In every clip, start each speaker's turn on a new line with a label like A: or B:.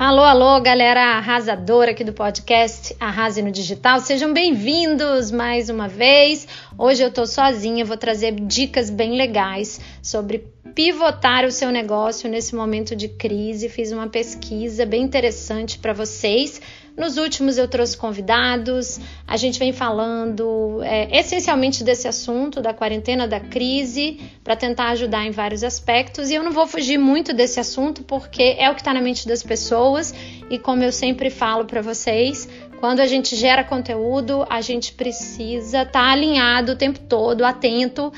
A: Alô, alô, galera arrasadora aqui do podcast Arrase no Digital. Sejam bem-vindos mais uma vez. Hoje eu tô sozinha, vou trazer dicas bem legais sobre pivotar o seu negócio nesse momento de crise. Fiz uma pesquisa bem interessante para vocês nos últimos eu trouxe convidados, a gente vem falando é, essencialmente desse assunto, da quarentena, da crise, para tentar ajudar em vários aspectos. E eu não vou fugir muito desse assunto porque é o que está na mente das pessoas e como eu sempre falo para vocês, quando a gente gera conteúdo, a gente precisa estar tá alinhado o tempo todo, atento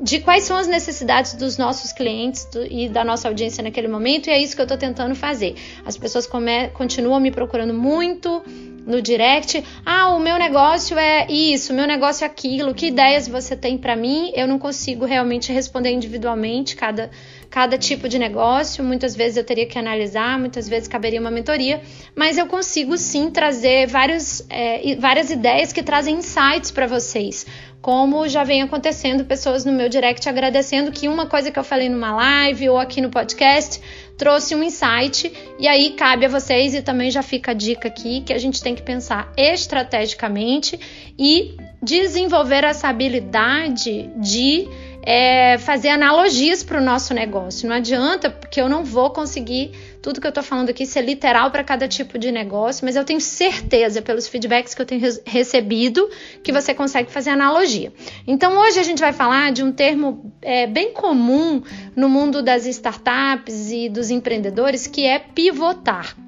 A: de quais são as necessidades dos nossos clientes do, e da nossa audiência naquele momento, e é isso que eu estou tentando fazer. As pessoas come, continuam me procurando muito no direct. Ah, o meu negócio é isso, o meu negócio é aquilo. Que ideias você tem para mim? Eu não consigo realmente responder individualmente cada, cada tipo de negócio. Muitas vezes eu teria que analisar, muitas vezes caberia uma mentoria, mas eu consigo sim trazer vários, é, várias ideias que trazem insights para vocês como já vem acontecendo pessoas no meu direct agradecendo que uma coisa que eu falei numa live ou aqui no podcast trouxe um insight e aí cabe a vocês e também já fica a dica aqui que a gente tem que pensar estrategicamente e desenvolver essa habilidade de é, fazer analogias para o nosso negócio. Não adianta, porque eu não vou conseguir tudo que eu estou falando aqui ser literal para cada tipo de negócio, mas eu tenho certeza, pelos feedbacks que eu tenho recebido, que você consegue fazer analogia. Então, hoje a gente vai falar de um termo é, bem comum no mundo das startups e dos empreendedores, que é pivotar.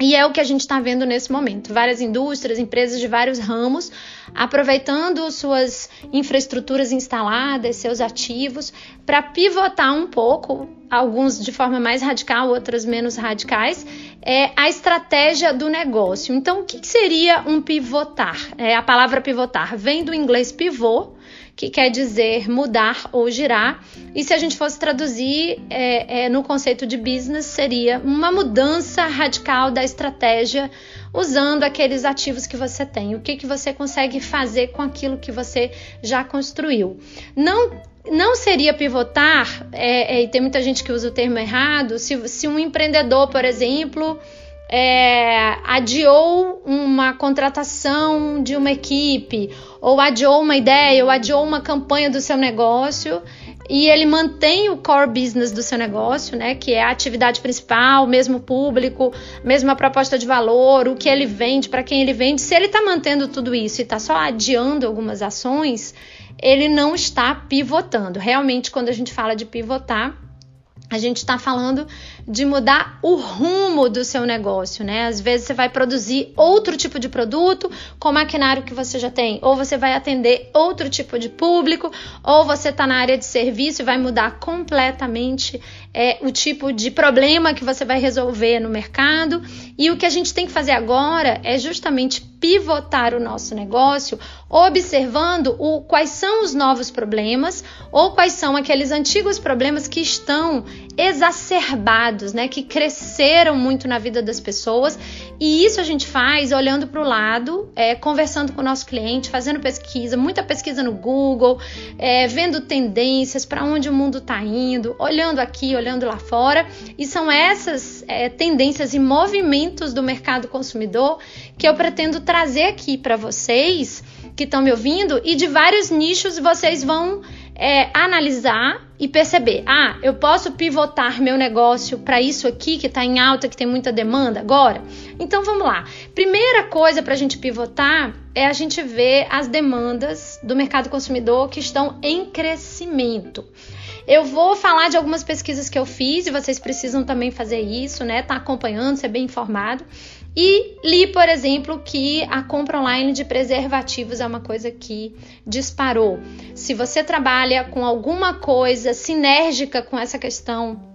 A: E é o que a gente está vendo nesse momento. Várias indústrias, empresas de vários ramos, aproveitando suas infraestruturas instaladas, seus ativos, para pivotar um pouco, alguns de forma mais radical, outras menos radicais, é a estratégia do negócio. Então, o que seria um pivotar? É, a palavra pivotar vem do inglês pivô, que quer dizer mudar ou girar. E se a gente fosse traduzir é, é, no conceito de business, seria uma mudança radical da estratégia usando aqueles ativos que você tem. O que, que você consegue fazer com aquilo que você já construiu. Não não seria pivotar, é, é, e tem muita gente que usa o termo errado, se, se um empreendedor, por exemplo, é, adiou uma contratação de uma equipe, ou adiou uma ideia, ou adiou uma campanha do seu negócio, e ele mantém o core business do seu negócio, né, que é a atividade principal, mesmo público, mesma proposta de valor, o que ele vende, para quem ele vende. Se ele está mantendo tudo isso e está só adiando algumas ações, ele não está pivotando. Realmente, quando a gente fala de pivotar, a gente está falando de mudar o rumo do seu negócio, né? Às vezes você vai produzir outro tipo de produto com o maquinário que você já tem, ou você vai atender outro tipo de público, ou você está na área de serviço e vai mudar completamente é, o tipo de problema que você vai resolver no mercado. E o que a gente tem que fazer agora é justamente pivotar o nosso negócio, observando o, quais são os novos problemas ou quais são aqueles antigos problemas que estão exacerbados, né, que cresceram muito na vida das pessoas. E isso a gente faz olhando para o lado, é, conversando com o nosso cliente, fazendo pesquisa, muita pesquisa no Google, é, vendo tendências para onde o mundo está indo, olhando aqui, olhando lá fora. E são essas é, tendências e movimentos do mercado consumidor que eu pretendo trazer aqui para vocês que estão me ouvindo e de vários nichos vocês vão é, analisar e perceber: ah, eu posso pivotar meu negócio para isso aqui que está em alta, que tem muita demanda agora? Então vamos lá. Primeira coisa para a gente pivotar é a gente ver as demandas do mercado consumidor que estão em crescimento. Eu vou falar de algumas pesquisas que eu fiz e vocês precisam também fazer isso, né? Tá acompanhando, ser bem informado. E li, por exemplo, que a compra online de preservativos é uma coisa que disparou. Se você trabalha com alguma coisa sinérgica com essa questão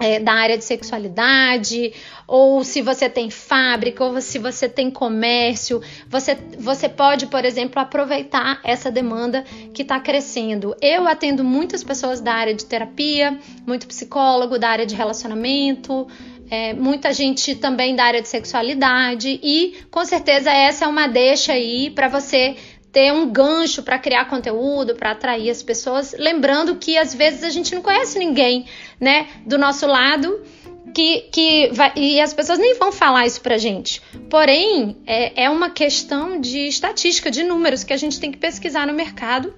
A: é, da área de sexualidade, ou se você tem fábrica, ou se você tem comércio, você, você pode, por exemplo, aproveitar essa demanda que está crescendo. Eu atendo muitas pessoas da área de terapia, muito psicólogo, da área de relacionamento, é, muita gente também da área de sexualidade e com certeza essa é uma deixa aí para você ter um gancho para criar conteúdo, para atrair as pessoas, lembrando que às vezes a gente não conhece ninguém, né, do nosso lado que, que vai, e as pessoas nem vão falar isso pra gente. Porém, é, é uma questão de estatística, de números que a gente tem que pesquisar no mercado.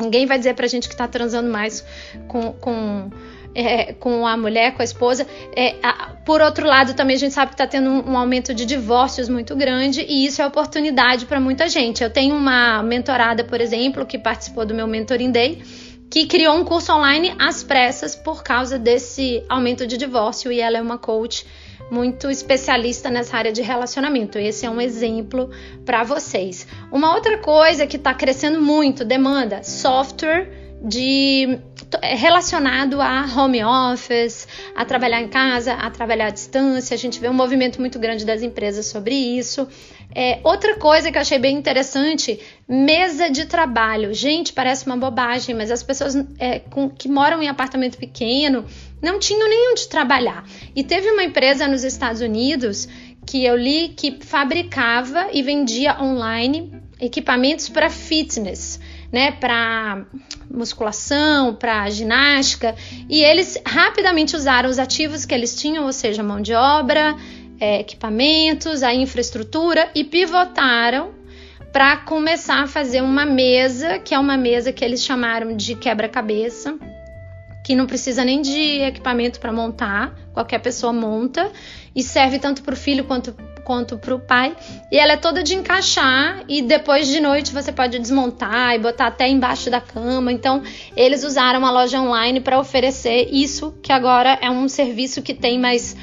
A: Ninguém vai dizer pra gente que tá transando mais com, com é, com a mulher, com a esposa. É, a, por outro lado, também a gente sabe que está tendo um, um, aumento de divórcios muito grande e isso é oportunidade para muita gente. Eu tenho uma mentorada, por exemplo, que participou do meu Mentoring Day, que criou um curso online às pressas por causa desse aumento de divórcio e ela é uma coach muito especialista nessa área de relacionamento. Esse é um exemplo para vocês. Uma outra coisa que está crescendo muito, demanda software de relacionado a home office, a trabalhar em casa, a trabalhar à distância. A gente vê um movimento muito grande das empresas sobre isso. É, outra coisa que eu achei bem interessante, mesa de trabalho. Gente, parece uma bobagem, mas as pessoas é, com, que moram em apartamento pequeno não tinham nem onde trabalhar. E teve uma empresa nos Estados Unidos que eu li que fabricava e vendia online equipamentos para fitness né, para musculação, para ginástica, e eles rapidamente usaram os ativos que eles tinham, ou seja, mão de obra, é, equipamentos, a infraestrutura, e pivotaram para começar a fazer uma mesa, que é uma mesa que eles chamaram de quebra-cabeça, que não precisa nem de equipamento para montar, qualquer pessoa monta e serve tanto para o filho quanto quanto para o pai. E ela é toda de encaixar e depois de noite você pode desmontar e botar até embaixo da cama. Então, eles usaram a loja online para oferecer isso, que agora é um serviço que tem mais,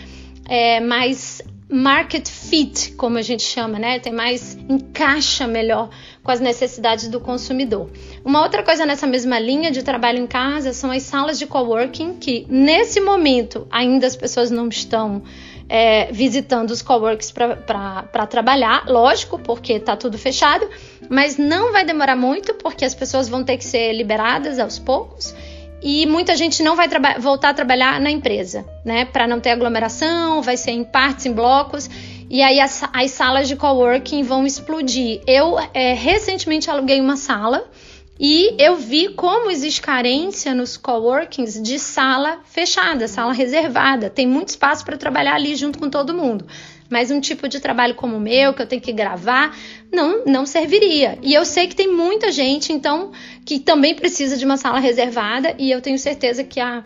A: é, mais market fit, como a gente chama, né? Tem mais encaixa melhor com as necessidades do consumidor. Uma outra coisa nessa mesma linha de trabalho em casa são as salas de coworking, que nesse momento ainda as pessoas não estão é, visitando os coworks para trabalhar, lógico, porque está tudo fechado, mas não vai demorar muito, porque as pessoas vão ter que ser liberadas aos poucos e muita gente não vai voltar a trabalhar na empresa, né? Para não ter aglomeração, vai ser em partes, em blocos. E aí as, as salas de coworking vão explodir. Eu é, recentemente aluguei uma sala e eu vi como existe carência nos coworkings de sala fechada, sala reservada. Tem muito espaço para trabalhar ali junto com todo mundo. Mas um tipo de trabalho como o meu, que eu tenho que gravar, não, não serviria. E eu sei que tem muita gente, então, que também precisa de uma sala reservada, e eu tenho certeza que a,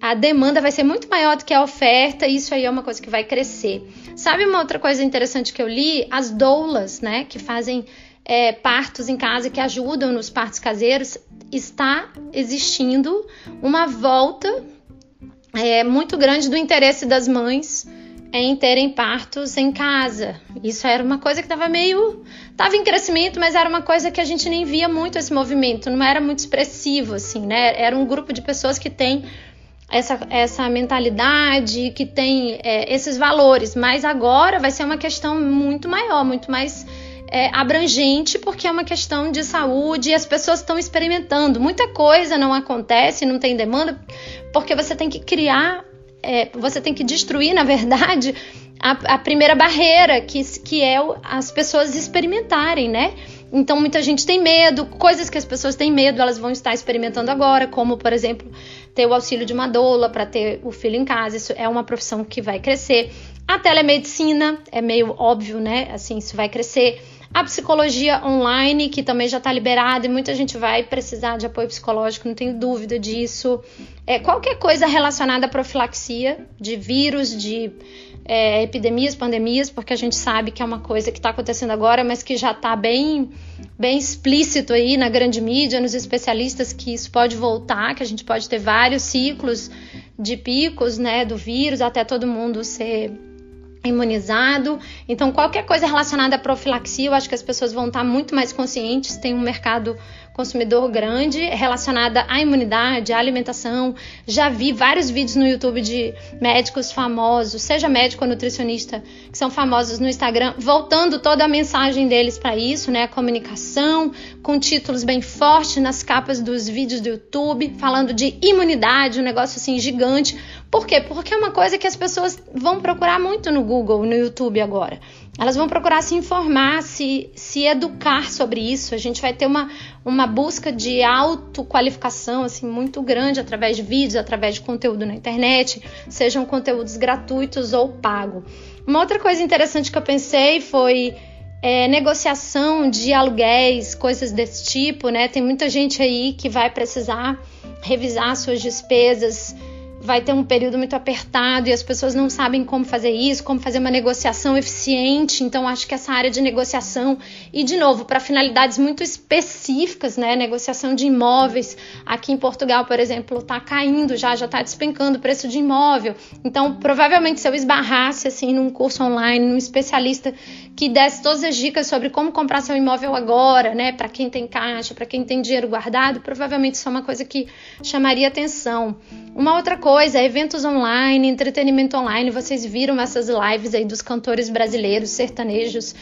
A: a demanda vai ser muito maior do que a oferta, e isso aí é uma coisa que vai crescer. Sabe uma outra coisa interessante que eu li? As doulas, né, que fazem é, partos em casa que ajudam nos partos caseiros, está existindo uma volta é, muito grande do interesse das mães em terem partos em casa. Isso era uma coisa que estava meio. estava em crescimento, mas era uma coisa que a gente nem via muito esse movimento, não era muito expressivo, assim, né? Era um grupo de pessoas que tem essa, essa mentalidade, que tem é, esses valores, mas agora vai ser uma questão muito maior, muito mais é, abrangente, porque é uma questão de saúde e as pessoas estão experimentando. Muita coisa não acontece, não tem demanda, porque você tem que criar, é, você tem que destruir, na verdade, a, a primeira barreira, que, que é as pessoas experimentarem, né? Então muita gente tem medo, coisas que as pessoas têm medo, elas vão estar experimentando agora, como por exemplo, ter o auxílio de uma doula para ter o filho em casa. Isso é uma profissão que vai crescer. A telemedicina é meio óbvio, né? Assim, isso vai crescer. A psicologia online, que também já está liberada e muita gente vai precisar de apoio psicológico, não tenho dúvida disso. É, qualquer coisa relacionada à profilaxia de vírus, de é, epidemias, pandemias, porque a gente sabe que é uma coisa que está acontecendo agora, mas que já está bem, bem explícito aí na grande mídia, nos especialistas, que isso pode voltar, que a gente pode ter vários ciclos de picos né, do vírus até todo mundo ser imunizado. Então, qualquer coisa relacionada à profilaxia, eu acho que as pessoas vão estar muito mais conscientes. Tem um mercado consumidor grande relacionada à imunidade, à alimentação. Já vi vários vídeos no YouTube de médicos famosos, seja médico ou nutricionista, que são famosos no Instagram, voltando toda a mensagem deles para isso, né? A comunicação, com títulos bem fortes nas capas dos vídeos do YouTube, falando de imunidade, um negócio assim gigante. Por quê? Porque é uma coisa que as pessoas vão procurar muito no Google Google, no YouTube agora. Elas vão procurar se informar, se, se educar sobre isso. A gente vai ter uma, uma busca de autoqualificação assim, muito grande através de vídeos, através de conteúdo na internet, sejam conteúdos gratuitos ou pago. Uma outra coisa interessante que eu pensei foi é, negociação de aluguéis, coisas desse tipo, né? Tem muita gente aí que vai precisar revisar suas despesas vai ter um período muito apertado e as pessoas não sabem como fazer isso, como fazer uma negociação eficiente. Então, acho que essa área de negociação, e de novo, para finalidades muito específicas, né? Negociação de imóveis. Aqui em Portugal, por exemplo, está caindo já, já está despencando o preço de imóvel. Então, provavelmente, se eu esbarrasse assim num curso online, num especialista que desse todas as dicas sobre como comprar seu imóvel agora, né? Para quem tem caixa, para quem tem dinheiro guardado, provavelmente isso é uma coisa que chamaria atenção. Uma outra coisa, eventos online, entretenimento online. Vocês viram essas lives aí dos cantores brasileiros, sertanejos.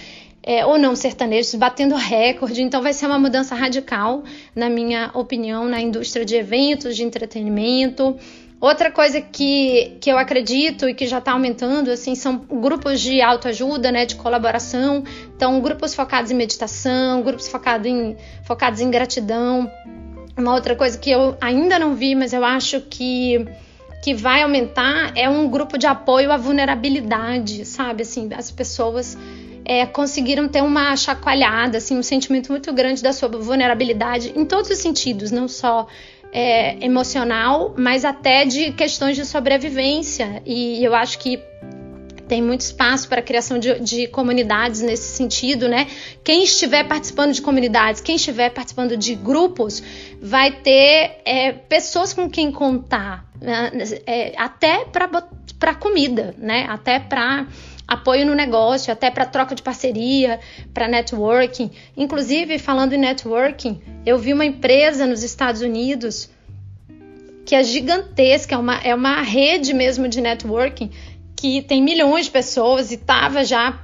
A: É, ou não sertanejos, batendo recorde. Então, vai ser uma mudança radical, na minha opinião, na indústria de eventos, de entretenimento. Outra coisa que, que eu acredito e que já está aumentando, assim, são grupos de autoajuda, né, de colaboração. Então, grupos focados em meditação, grupos focados em, focados em gratidão. Uma outra coisa que eu ainda não vi, mas eu acho que, que vai aumentar é um grupo de apoio à vulnerabilidade, sabe? Assim, as pessoas é, conseguiram ter uma chacoalhada, assim, um sentimento muito grande da sua vulnerabilidade em todos os sentidos, não só é, emocional, mas até de questões de sobrevivência. E eu acho que tem muito espaço para a criação de, de, comunidades nesse sentido, né? Quem estiver participando de comunidades, quem estiver participando de grupos, vai ter é, pessoas com quem contar, né? é, até para comida, né? Até para apoio no negócio, até para troca de parceria, para networking. Inclusive, falando em networking, eu vi uma empresa nos Estados Unidos que é gigantesca, é uma, é uma rede mesmo de networking que tem milhões de pessoas e estava já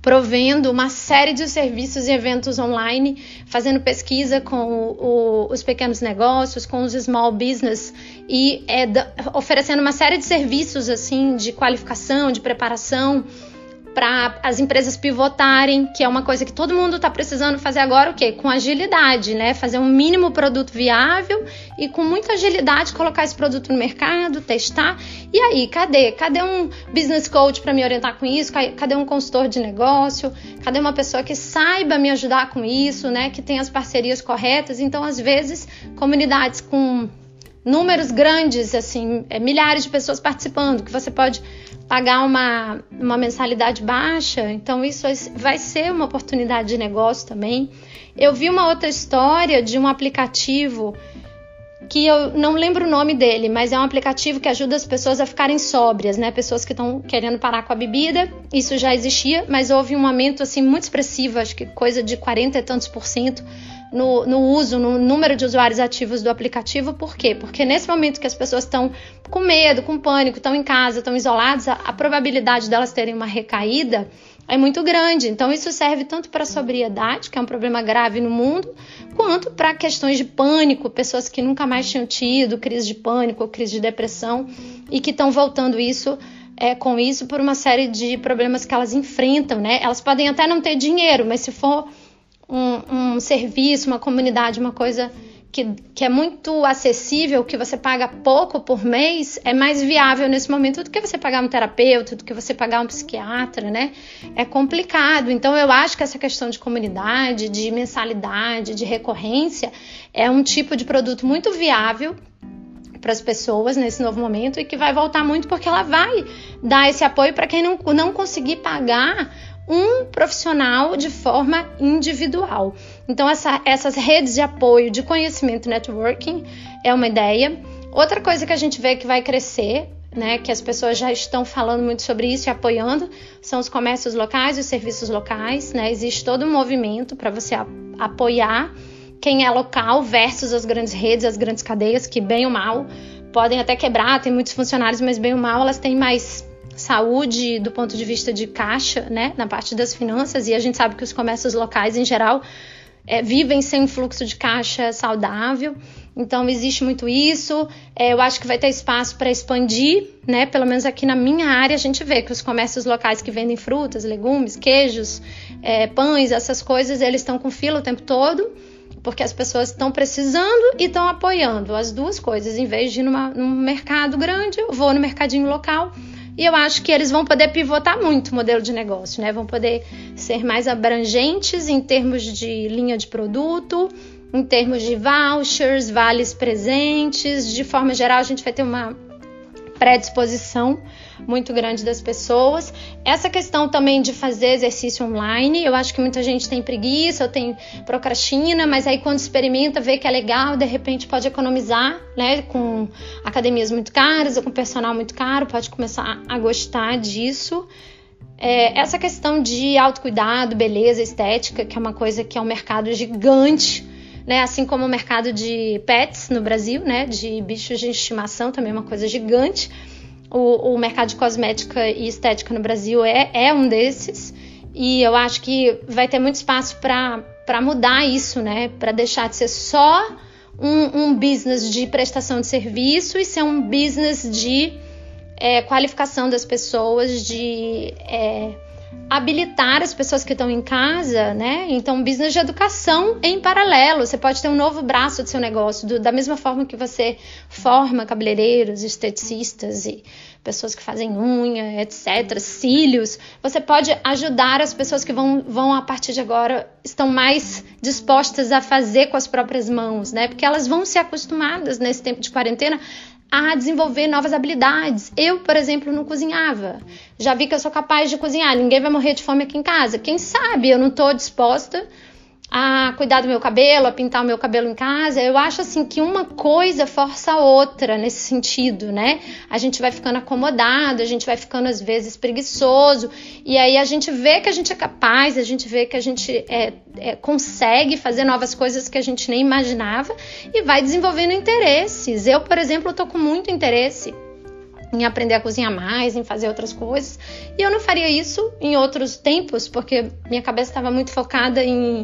A: provendo uma série de serviços e eventos online, fazendo pesquisa com o, os pequenos negócios, com os small business e é, oferecendo uma série de serviços assim de qualificação, de preparação para as empresas pivotarem, que é uma coisa que todo mundo está precisando fazer agora, o quê? Com agilidade, né? Fazer um mínimo produto viável e com muita agilidade colocar esse produto no mercado, testar. E aí, cadê? Cadê um business coach para me orientar com isso? Cadê um consultor de negócio? Cadê uma pessoa que saiba me ajudar com isso, né? Que tenha as parcerias corretas? Então, às vezes, comunidades com números grandes, assim, é, milhares de pessoas participando, que você pode pagar uma, uma mensalidade baixa, então isso vai ser uma oportunidade de negócio também. Eu vi uma outra história de um aplicativo que eu não lembro o nome dele, mas é um aplicativo que ajuda as pessoas a ficarem sóbrias, né? Pessoas que estão querendo parar com a bebida. Isso já existia, mas houve um aumento assim muito expressivo, acho que coisa de 40 e tantos por cento no, no, uso, no número de usuários ativos do aplicativo. Por quê? Porque nesse momento que as pessoas estão com medo, com pânico, estão em casa, estão isoladas, a, a probabilidade delas terem uma recaída é muito grande. Então, isso serve tanto para a sobriedade, que é um problema grave no mundo, quanto para questões de pânico, pessoas que nunca mais tinham tido crise de pânico ou crise de depressão e que estão voltando isso. É, com isso por uma série de problemas que elas enfrentam, né? Elas podem até não ter dinheiro, mas se for um, um serviço, uma comunidade, uma coisa que, que, é muito acessível, que você paga pouco por mês, é mais viável nesse momento do que você pagar um terapeuta, do que você pagar um psiquiatra, né? É complicado. Então, eu acho que essa questão de comunidade, de mensalidade, de recorrência, é um tipo de produto muito viável para as pessoas nesse novo momento e que vai voltar muito porque ela vai dar esse apoio para quem não, não conseguir pagar um profissional de forma individual. Então, essa, essas redes de apoio de conhecimento networking é uma ideia. Outra coisa que a gente vê que vai crescer, né, que as pessoas já estão falando muito sobre isso e apoiando, são os comércios locais e os serviços locais. Né? Existe todo um movimento para você apoiar quem é local versus as grandes redes, as grandes cadeias, que bem ou mal podem até quebrar, tem muitos funcionários, mas bem ou mal elas têm mais saúde do ponto de vista de caixa, né, na parte das finanças, e a gente sabe que os comércios locais, em geral, é, vivem sem fluxo de caixa saudável. Então existe muito isso. É, eu acho que vai ter espaço para expandir, né? Pelo menos aqui na minha área a gente vê que os comércios locais que vendem frutas, legumes, queijos, é, pães, essas coisas, eles estão com fila o tempo todo, porque as pessoas estão precisando e estão apoiando as duas coisas. Em vez de ir numa, num mercado grande, eu vou no mercadinho local. E eu acho que eles vão poder pivotar muito o modelo de negócio, né? Vão poder ser mais abrangentes em termos de linha de produto, em termos de vouchers, vales presentes. De forma geral, a gente vai ter uma predisposição muito grande das pessoas. Essa questão também de fazer exercício online, eu acho que muita gente tem preguiça ou tem procrastina, mas aí quando experimenta, vê que é legal, de repente pode economizar, né, com academias muito caras ou com personal muito caro, pode começar a gostar disso. É, essa questão de autocuidado, beleza, estética, que é uma coisa que é um mercado gigante, né? Assim como o mercado de pets no Brasil, né? De bichos de estimação, também é uma coisa gigante. O, o mercado de cosmética e estética no Brasil é, é um desses. E eu acho que vai ter muito espaço para mudar isso, né? Para deixar de ser só um, um, business de prestação de serviço e ser um business de é, qualificação das pessoas, de é, habilitar as pessoas que estão em casa, né? Então, business de educação em paralelo. Você pode ter um novo braço do seu negócio, do, da mesma forma que você forma cabeleireiros, esteticistas e pessoas que fazem unha, etc., cílios. Você pode ajudar as pessoas que vão, vão a partir de agora, estão mais dispostas a fazer com as próprias mãos, né? Porque elas vão ser acostumadas nesse tempo de quarentena a desenvolver novas habilidades. Eu, por exemplo, não cozinhava. Já vi que eu sou capaz de cozinhar. Ninguém vai morrer de fome aqui em casa. Quem sabe eu não estou disposta a cuidar do meu cabelo, a pintar o meu cabelo em casa. Eu acho assim que uma coisa força a outra nesse sentido, né? A gente vai ficando acomodado, a gente vai ficando às vezes preguiçoso, e aí a gente vê que a gente é capaz, a gente vê que a gente é, é, consegue fazer novas coisas que a gente nem imaginava e vai desenvolvendo interesses. Eu, por exemplo, estou com muito interesse em aprender a cozinhar mais, em fazer outras coisas. E eu não faria isso em outros tempos, porque minha cabeça estava muito focada em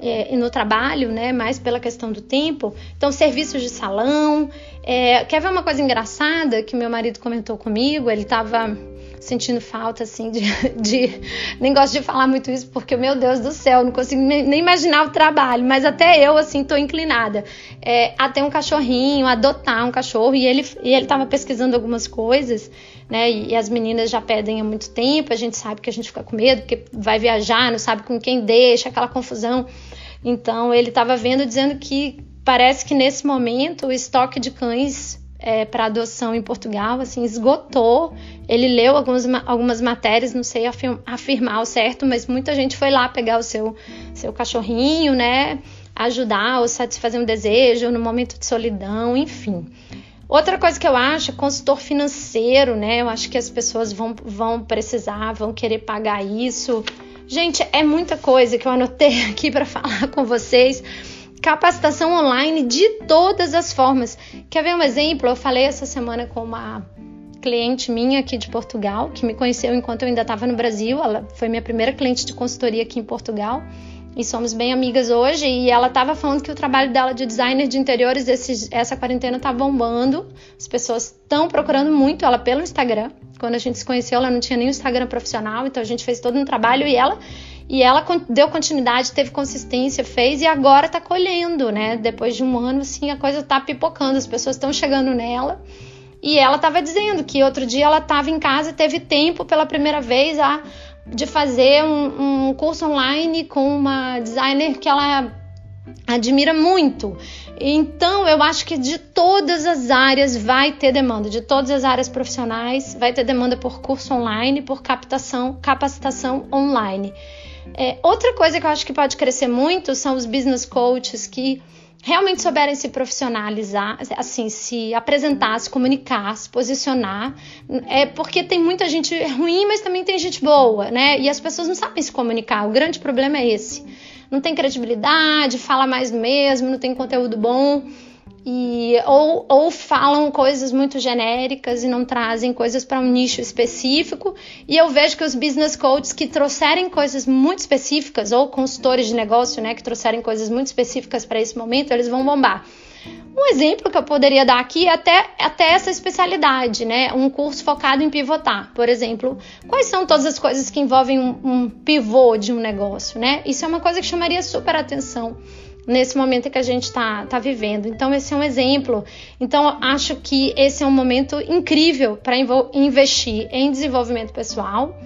A: é, no trabalho, né? Mais pela questão do tempo. Então, serviços de salão. É, quer ver uma coisa engraçada que meu marido comentou comigo? Ele estava sentindo falta, assim, de, de, Nem gosto de falar muito isso, porque, meu Deus do céu, não consigo nem imaginar o trabalho, mas até eu, assim, tô inclinada é, a ter um cachorrinho, adotar um cachorro, e ele, e ele tava pesquisando algumas coisas, né, e, e as meninas já pedem há muito tempo, a gente sabe que a gente fica com medo, porque vai viajar, não sabe com quem deixa, aquela confusão. Então, ele estava vendo, dizendo que parece que nesse momento o estoque de cães é, para adoção em Portugal, assim, esgotou. Ele leu algumas, algumas matérias, não sei afirmar o certo, mas muita gente foi lá pegar o seu, seu cachorrinho, né? Ajudar ou satisfazer um desejo no momento de solidão, enfim. Outra coisa que eu acho é consultor financeiro, né? Eu acho que as pessoas vão, vão precisar, vão querer pagar isso. Gente, é muita coisa que eu anotei aqui para falar com vocês capacitação online de todas as formas. Quer ver um exemplo? Eu falei essa semana com uma cliente minha aqui de Portugal, que me conheceu enquanto eu ainda estava no Brasil. Ela foi minha primeira cliente de consultoria aqui em Portugal e somos bem amigas hoje. E ela estava falando que o trabalho dela de designer de interiores, esse, essa quarentena tá bombando. As pessoas estão procurando muito ela pelo Instagram. Quando a gente se conheceu, ela não tinha nem o Instagram profissional, então a gente fez todo um trabalho e ela e ela deu continuidade, teve consistência, fez e agora tá colhendo, né? Depois de um ano, assim, a coisa tá pipocando, as pessoas estão chegando nela. E ela estava dizendo que outro dia ela estava em casa e teve tempo pela primeira vez a, de fazer um, um curso online com uma designer que ela admira muito. Então, eu acho que de todas as áreas vai ter demanda, de todas as áreas profissionais vai ter demanda por curso online, por captação, capacitação online. É, outra coisa que eu acho que pode crescer muito são os business coaches que realmente souberem se profissionalizar, assim, se apresentar, se comunicar, se posicionar. É porque tem muita gente ruim, mas também tem gente boa, né? E as pessoas não sabem se comunicar. O grande problema é esse. Não tem credibilidade, fala mais do mesmo, não tem conteúdo bom e ou, ou falam coisas muito genéricas e não trazem coisas para um nicho específico. E eu vejo que os business coaches que trouxerem coisas muito específicas ou consultores de negócio, né, que trouxerem coisas muito específicas para esse momento, eles vão bombar. Um exemplo que eu poderia dar aqui é até, até essa especialidade, né? Um curso focado em pivotar, por exemplo. Quais são todas as coisas que envolvem um, um pivô de um negócio, né? Isso é uma coisa que chamaria super atenção nesse momento que a gente está tá vivendo. Então, esse é um exemplo. Então, acho que esse é um momento incrível para investir em desenvolvimento pessoal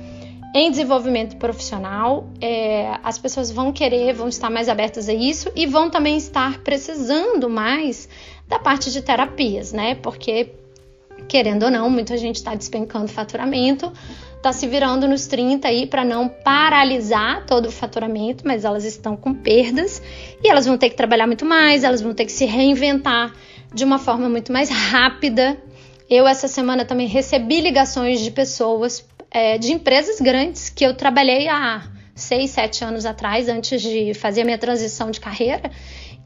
A: em desenvolvimento profissional, é, as pessoas vão querer, vão estar mais abertas a isso e vão também estar precisando mais da parte de terapias, né? Porque, querendo ou não, muita gente está despencando faturamento, está se virando nos 30 aí para não paralisar todo o faturamento, mas elas estão com perdas e elas vão ter que trabalhar muito mais, elas vão ter que se reinventar de uma forma muito mais rápida. Eu, essa semana, também recebi ligações de pessoas é, de empresas grandes que eu trabalhei há seis, sete anos atrás, antes de fazer a minha transição de carreira,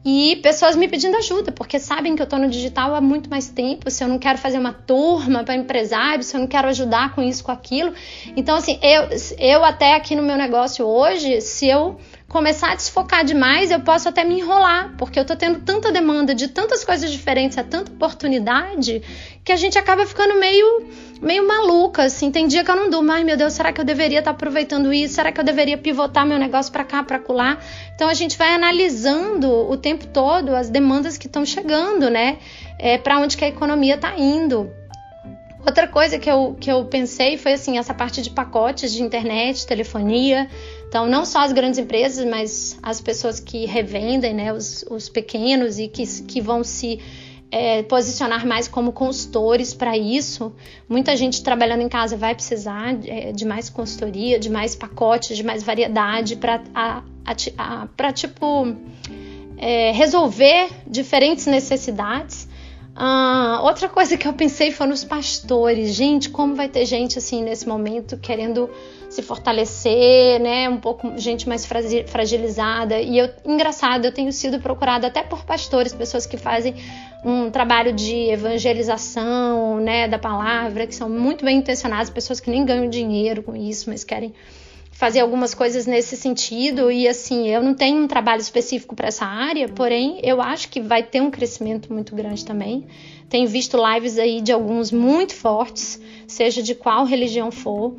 A: e pessoas me pedindo ajuda, porque sabem que eu estou no digital há muito mais tempo, se eu não quero fazer uma turma para empresários, se eu não quero ajudar com isso, com aquilo. Então, assim, eu, eu até aqui no meu negócio hoje, se eu começar a desfocar demais, eu posso até me enrolar, porque eu tô tendo tanta demanda de tantas coisas diferentes, a tanta oportunidade, que a gente acaba ficando meio meio maluca, assim. Tem dia que eu não durmo. Ai, meu Deus, será que eu deveria estar tá aproveitando isso? Será que eu deveria pivotar meu negócio para cá, para colar? Então a gente vai analisando o tempo todo as demandas que estão chegando, né? É, para onde que a economia está indo. Outra coisa que eu, que eu pensei foi assim, essa parte de pacotes de internet, telefonia. Então, não só as grandes empresas, mas as pessoas que revendem, né, os, os pequenos e que, que vão se é, posicionar mais como consultores para isso. Muita gente trabalhando em casa vai precisar é, de mais consultoria, de mais pacotes, de mais variedade para tipo é, resolver diferentes necessidades. Ah, outra coisa que eu pensei foi nos pastores. Gente, como vai ter gente assim nesse momento querendo se fortalecer, né? Um pouco gente mais fragilizada. E eu, engraçado, eu tenho sido procurada até por pastores, pessoas que fazem um trabalho de evangelização, né, da palavra, que são muito bem intencionadas, pessoas que nem ganham dinheiro com isso, mas querem fazer algumas coisas nesse sentido. E assim, eu não tenho um trabalho específico para essa área, porém eu acho que vai ter um crescimento muito grande também. Tenho visto lives aí de alguns muito fortes, seja de qual religião for.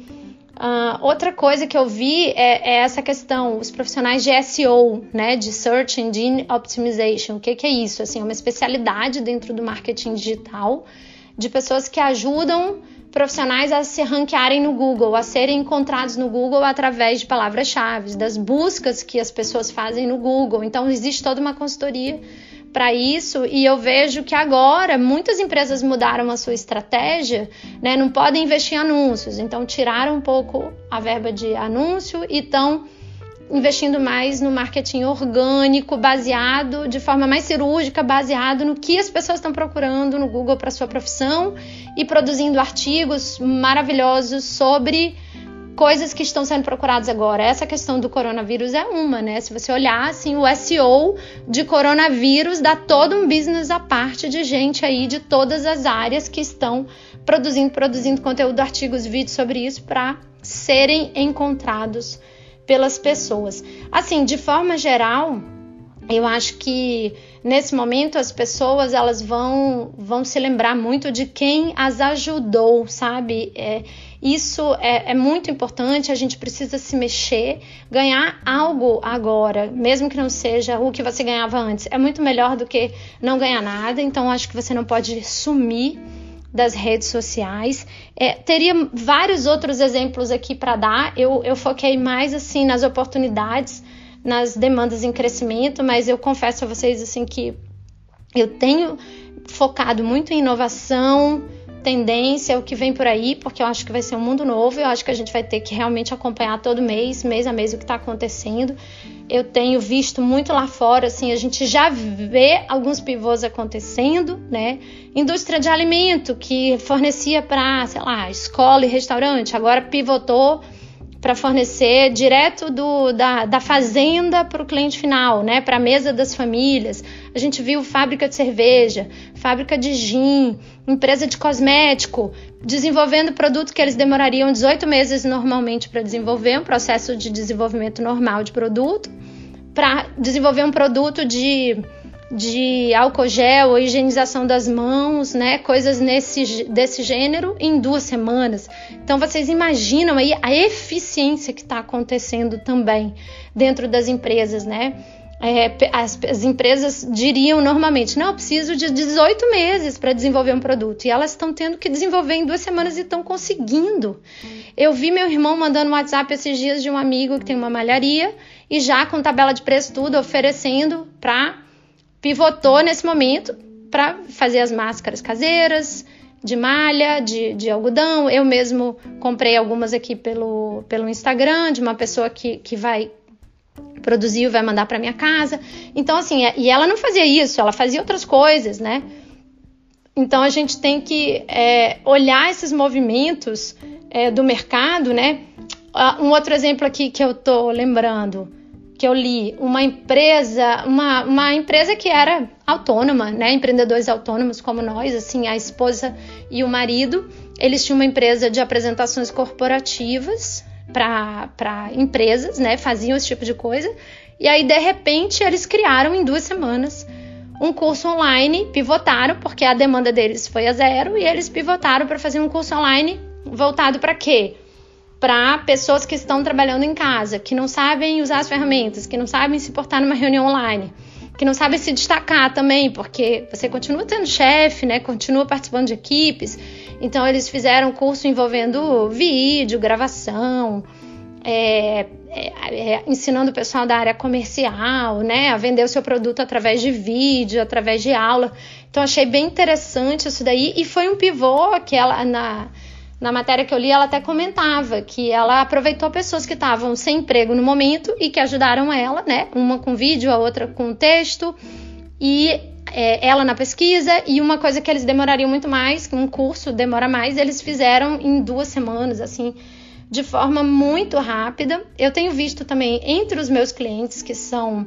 A: Uh, outra coisa que eu vi é, é, essa questão, os profissionais de SEO, né, de Search Engine Optimization. O que, que é isso? Assim, é uma especialidade dentro do marketing digital de pessoas que ajudam profissionais a se ranquearem no Google, a serem encontrados no Google através de palavras-chave, das buscas que as pessoas fazem no Google. Então, existe toda uma consultoria para isso e eu vejo que agora muitas empresas mudaram a sua estratégia, né? Não podem investir em anúncios, então tiraram um pouco a verba de anúncio e estão investindo mais no marketing orgânico, baseado de forma mais cirúrgica, baseado no que as pessoas estão procurando no Google para sua profissão e produzindo artigos maravilhosos sobre coisas que estão sendo procuradas agora. Essa questão do coronavírus é uma, né? Se você olhar assim, o SEO de coronavírus dá todo um business à parte de gente aí de todas as áreas que estão produzindo, produzindo conteúdo, artigos, vídeos sobre isso para serem encontrados pelas pessoas. Assim, de forma geral, eu acho que nesse momento as pessoas elas vão vão se lembrar muito de quem as ajudou, sabe? É, isso é, é, muito importante, a gente precisa se mexer, ganhar algo agora, mesmo que não seja o que você ganhava antes. É muito melhor do que não ganhar nada, então acho que você não pode sumir das redes sociais. É, teria vários outros exemplos aqui para dar. Eu, eu foquei mais assim nas oportunidades, nas demandas em crescimento, mas eu confesso a vocês assim que eu tenho focado muito em inovação, tendência, o que vem por aí, porque eu acho que vai ser um mundo novo. Eu acho que a gente vai ter que realmente acompanhar todo mês, mês a mês, o que está acontecendo. Eu tenho visto muito lá fora, assim, a gente já vê alguns pivôs acontecendo, né? Indústria de alimento que fornecia para, sei lá, escola e restaurante, agora pivotou para fornecer direto do, da, da fazenda para o cliente final, né? Para a mesa das famílias. A gente viu fábrica de cerveja, fábrica de gin, empresa de cosmético, desenvolvendo produtos que eles demorariam 18 meses normalmente para desenvolver, um processo de desenvolvimento normal de produto, para desenvolver um produto de de álcool gel ou higienização das mãos, né? Coisas nesse, desse gênero em duas semanas. Então vocês imaginam aí a eficiência que está acontecendo também dentro das empresas, né? É, as, as, empresas diriam normalmente: não, eu preciso de 18 meses para desenvolver um produto. E elas estão tendo que desenvolver em duas semanas e estão conseguindo. Eu vi meu irmão mandando um WhatsApp esses dias de um amigo que tem uma malharia e já com tabela de preço tudo oferecendo para pivotou nesse momento para fazer as máscaras caseiras, de malha, de, de, algodão. Eu mesmo comprei algumas aqui pelo, pelo Instagram, de uma pessoa que, que vai produzir e vai mandar para minha casa. Então, assim, é, e ela não fazia isso, ela fazia outras coisas, né? Então, a gente tem que é, olhar esses movimentos é, do mercado, né? Ah, um outro exemplo aqui que eu tô lembrando que eu li uma empresa, uma, uma empresa que era autônoma, né? Empreendedores autônomos como nós, assim, a esposa e o marido, eles tinham uma empresa de apresentações corporativas para empresas, né? Faziam esse tipo de coisa. E aí, de repente, eles criaram em duas semanas um curso online, pivotaram, porque a demanda deles foi a zero, e eles pivotaram para fazer um curso online voltado para quê? Para pessoas que estão trabalhando em casa, que não sabem usar as ferramentas, que não sabem se portar numa reunião online, que não sabem se destacar também, porque você continua tendo chefe, né? Continua participando de equipes. Então eles fizeram curso envolvendo vídeo, gravação, é, é, é, ensinando o pessoal da área comercial, né, a vender o seu produto através de vídeo, através de aula. Então achei bem interessante isso daí e foi um pivô que ela na na matéria que eu li, ela até comentava que ela aproveitou pessoas que estavam sem emprego no momento e que ajudaram ela, né? Uma com vídeo, a outra com texto, e é, ela na pesquisa. E uma coisa que eles demorariam muito mais, que um curso demora mais, eles fizeram em duas semanas, assim, de forma muito rápida. Eu tenho visto também entre os meus clientes que são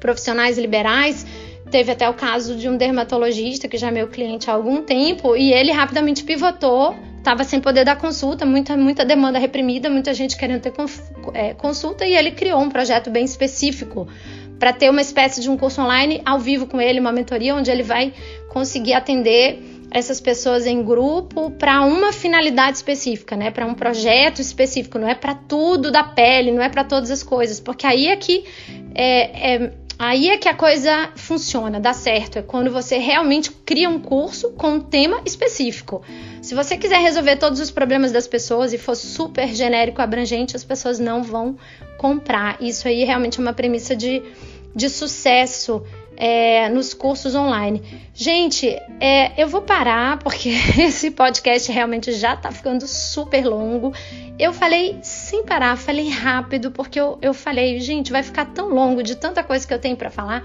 A: profissionais liberais, teve até o caso de um dermatologista que já é meu cliente há algum tempo e ele rapidamente pivotou estava sem poder dar consulta, muita, muita demanda reprimida, muita gente querendo ter é, consulta, e ele criou um projeto bem específico para ter uma espécie de um curso online ao vivo com ele, uma mentoria, onde ele vai conseguir atender essas pessoas em grupo para uma finalidade específica, né? Para um projeto específico, não é para tudo da pele, não é para todas as coisas, porque aí é que é, é Aí é que a coisa funciona, dá certo. É quando você realmente cria um curso com um tema específico. Se você quiser resolver todos os problemas das pessoas e for super genérico, abrangente, as pessoas não vão comprar. Isso aí realmente é uma premissa de, de sucesso é, nos cursos online. Gente, é, eu vou parar porque esse podcast realmente já tá ficando super longo. Eu falei sem parar, falei rápido, porque eu, eu falei, gente, vai ficar tão longo de tanta coisa que eu tenho para falar.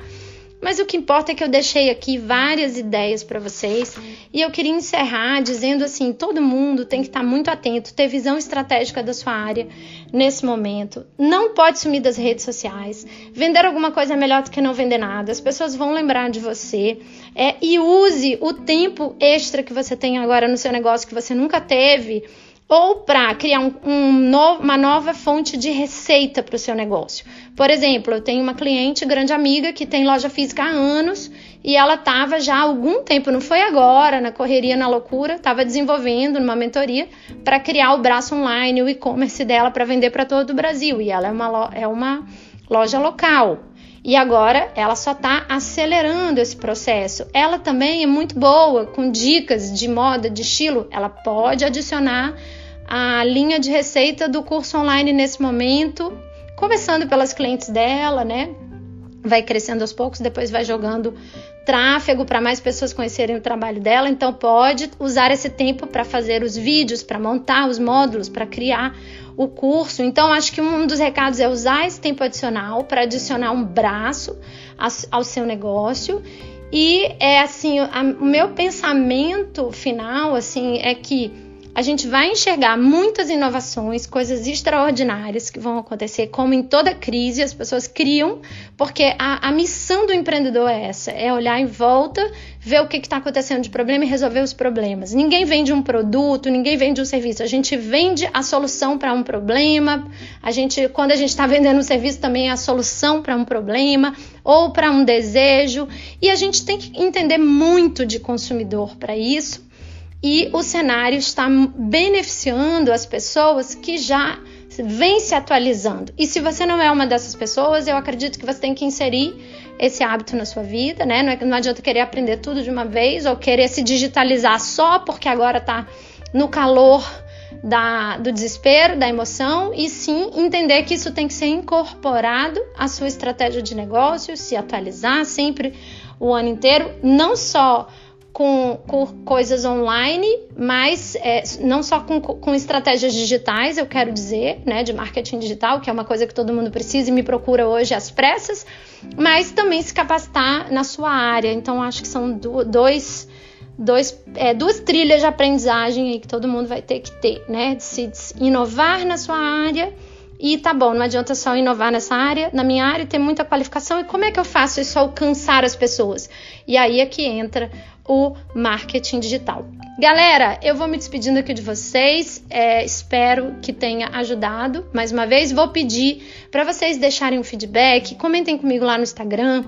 A: Mas o que importa é que eu deixei aqui várias ideias para vocês e eu queria encerrar dizendo assim: todo mundo tem que estar muito atento, ter visão estratégica da sua área nesse momento. Não pode sumir das redes sociais. Vender alguma coisa é melhor do que não vender nada. As pessoas vão lembrar de você. É, e use o tempo extra que você tem agora no seu negócio que você nunca teve ou para criar um, um no, uma nova fonte de receita para o seu negócio. Por exemplo, eu tenho uma cliente, grande amiga, que tem loja física há anos e ela estava já há algum tempo, não foi agora, na correria, na loucura, estava desenvolvendo numa mentoria para criar o braço online, o e-commerce dela para vender para todo o Brasil. E ela é uma, é uma loja local. E agora ela só está acelerando esse processo. Ela também é muito boa com dicas de moda, de estilo. Ela pode adicionar a linha de receita do curso online nesse momento, começando pelas clientes dela, né? Vai crescendo aos poucos, depois vai jogando tráfego para mais pessoas conhecerem o trabalho dela. Então pode usar esse tempo para fazer os vídeos, para montar os módulos, para criar o curso. Então acho que um dos recados é usar esse tempo adicional para adicionar um braço ao seu negócio. E é assim, a, o meu pensamento final assim é que a gente vai enxergar muitas inovações, coisas extraordinárias que vão acontecer, como em toda crise, as pessoas criam, porque a, a missão do empreendedor é essa: é olhar em volta, ver o que está acontecendo de problema e resolver os problemas. Ninguém vende um produto, ninguém vende um serviço, a gente vende a solução para um problema, a gente, quando a gente está vendendo um serviço, também é a solução para um problema ou para um desejo, e a gente tem que entender muito de consumidor para isso e o cenário está beneficiando as pessoas que já vêm se atualizando. E se você não é uma dessas pessoas, eu acredito que você tem que inserir esse hábito na sua vida, né? Não, é, não adianta querer aprender tudo de uma vez ou querer se digitalizar só porque agora está no calor da, do desespero, da emoção, e sim entender que isso tem que ser incorporado à sua estratégia de negócio, se atualizar sempre o ano inteiro, não só com, com coisas online, mas é, não só com, com, estratégias digitais, eu quero dizer, né, de marketing digital, que é uma coisa que todo mundo precisa e me procura hoje às pressas, mas também se capacitar na sua área. Então, acho que são do, dois, dois, é, duas trilhas de aprendizagem aí que todo mundo vai ter que ter, né, de se de inovar na sua área. E tá bom, não adianta só inovar nessa área, na minha área, ter muita qualificação. E como é que eu faço isso alcançar as pessoas? E aí é que entra o marketing digital. Galera, eu vou me despedindo aqui de vocês. É, espero que tenha ajudado. Mais uma vez, vou pedir para vocês deixarem um feedback, comentem comigo lá no Instagram,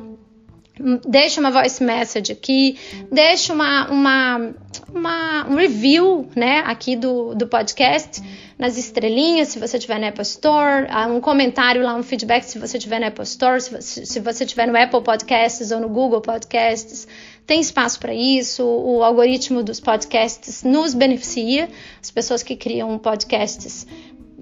A: deixa uma voice message aqui, deixa uma, uma, uma um review, né, aqui do, do podcast nas estrelinhas, se você tiver no Apple Store, ah, um comentário lá, um feedback se você tiver no Apple Store, se, se você tiver no Apple Podcasts ou no Google Podcasts, tem espaço para isso. O algoritmo dos podcasts nos beneficia, as pessoas que criam podcasts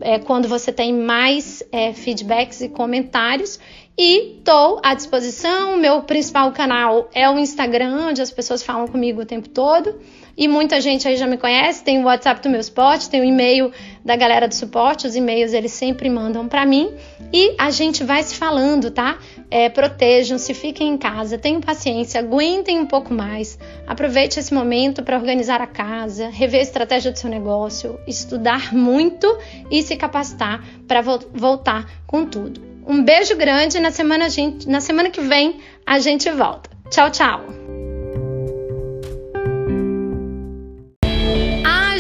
A: é, quando você tem mais é, feedbacks e comentários. E estou à disposição. Meu principal canal é o Instagram, onde as pessoas falam comigo o tempo todo e muita gente aí já me conhece, tem o WhatsApp do meu suporte, tem o e-mail da galera do suporte, os e-mails eles sempre mandam para mim e a gente vai se falando, tá? É, Protejam-se, fiquem em casa, tenham paciência, aguentem um pouco mais, aproveite esse momento para organizar a casa, rever a estratégia do seu negócio, estudar muito e se capacitar para vo voltar com tudo. Um beijo grande, na semana, gente, na semana que vem a gente volta. Tchau, tchau!